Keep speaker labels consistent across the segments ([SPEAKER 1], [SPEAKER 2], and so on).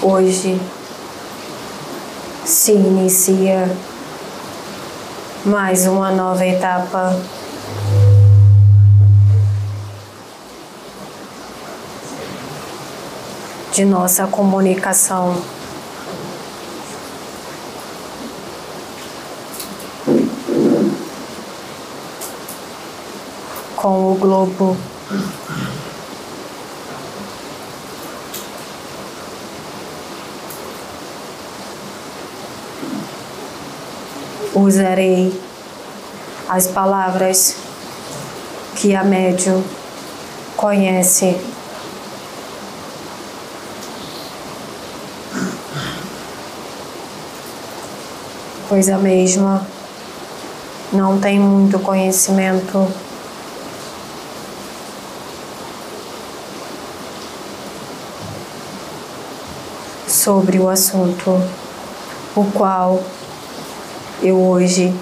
[SPEAKER 1] Hoje se inicia mais uma nova etapa. De nossa comunicação. Com o globo. Usarei as palavras que a médium conhece. Pois a mesma não tem muito conhecimento sobre o assunto, o qual eu hoje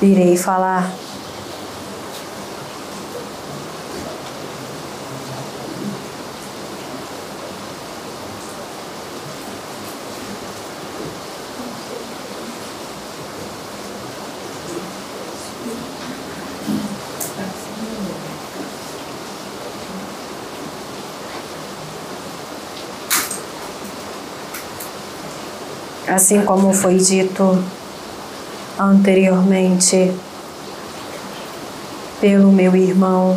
[SPEAKER 1] irei falar. Assim como foi dito anteriormente pelo meu irmão.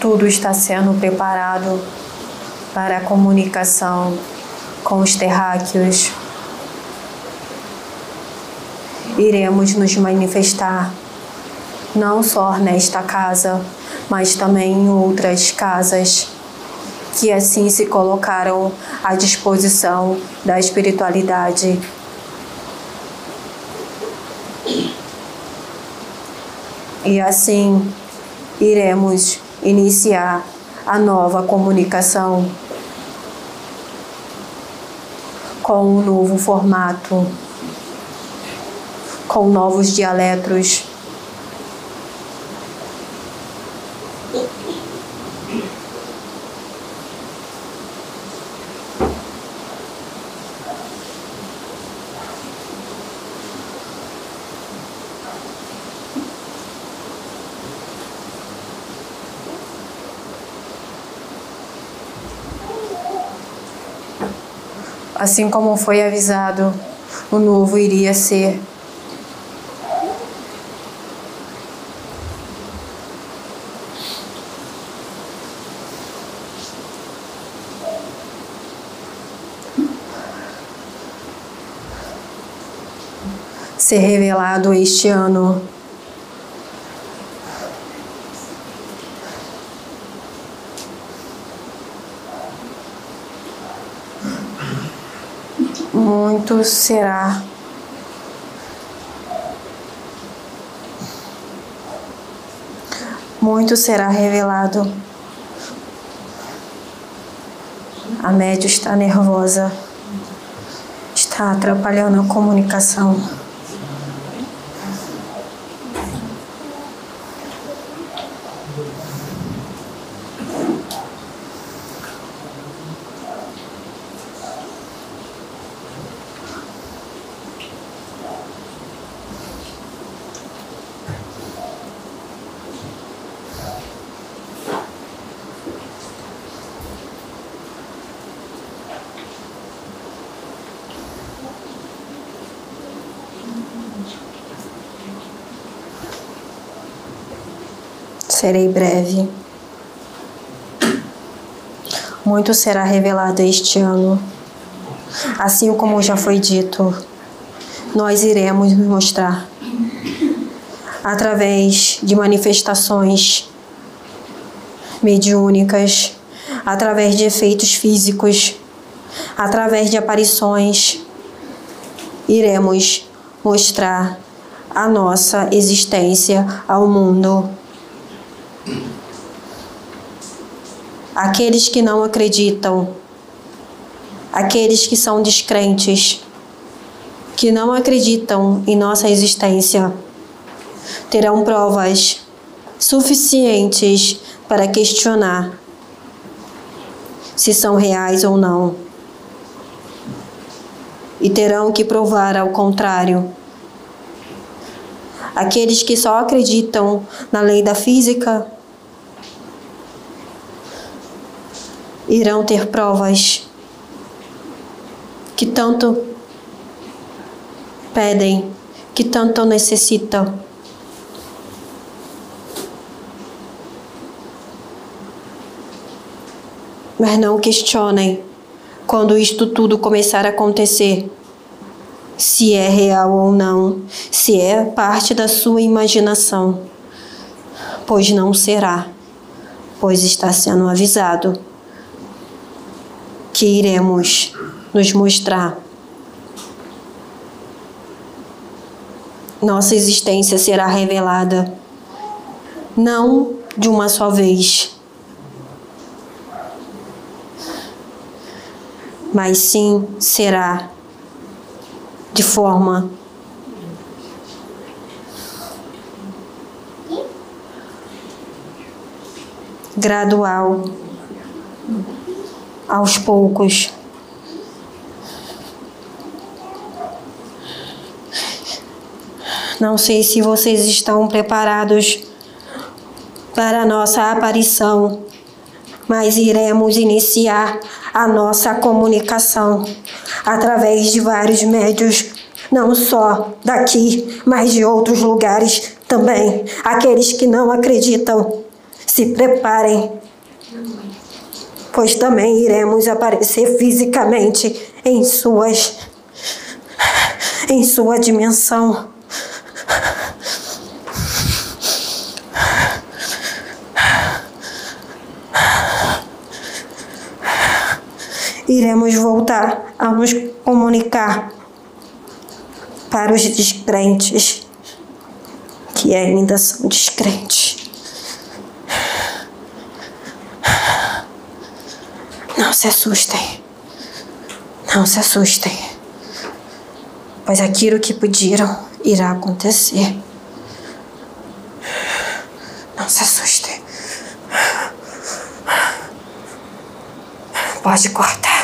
[SPEAKER 1] Tudo está sendo preparado para a comunicação com os terráqueos. Iremos nos manifestar não só nesta casa, mas também em outras casas que assim se colocaram à disposição da espiritualidade. E assim iremos iniciar a nova comunicação com um novo formato, com novos dialetos assim como foi avisado, o novo iria ser. Ser revelado este ano. Muito será muito será revelado. A média está nervosa, está atrapalhando a comunicação. Serei breve. Muito será revelado este ano. Assim como já foi dito, nós iremos nos mostrar através de manifestações mediúnicas, através de efeitos físicos, através de aparições, iremos mostrar a nossa existência ao mundo. Aqueles que não acreditam, aqueles que são descrentes, que não acreditam em nossa existência, terão provas suficientes para questionar se são reais ou não. E terão que provar ao contrário. Aqueles que só acreditam na lei da física irão ter provas que tanto pedem, que tanto necessitam. Mas não questionem quando isto tudo começar a acontecer. Se é real ou não, se é parte da sua imaginação. Pois não será, pois está sendo avisado que iremos nos mostrar. Nossa existência será revelada não de uma só vez, mas sim será de forma gradual, aos poucos. Não sei se vocês estão preparados para a nossa aparição, mas iremos iniciar a nossa comunicação através de vários médios, não só daqui, mas de outros lugares também. Aqueles que não acreditam, se preparem, pois também iremos aparecer fisicamente em suas em sua dimensão. iremos voltar a nos comunicar para os descrentes que ainda são descrentes. Não se assustem. Não se assustem. Pois aquilo que pediram irá acontecer. Não se assustem. Pode cortar.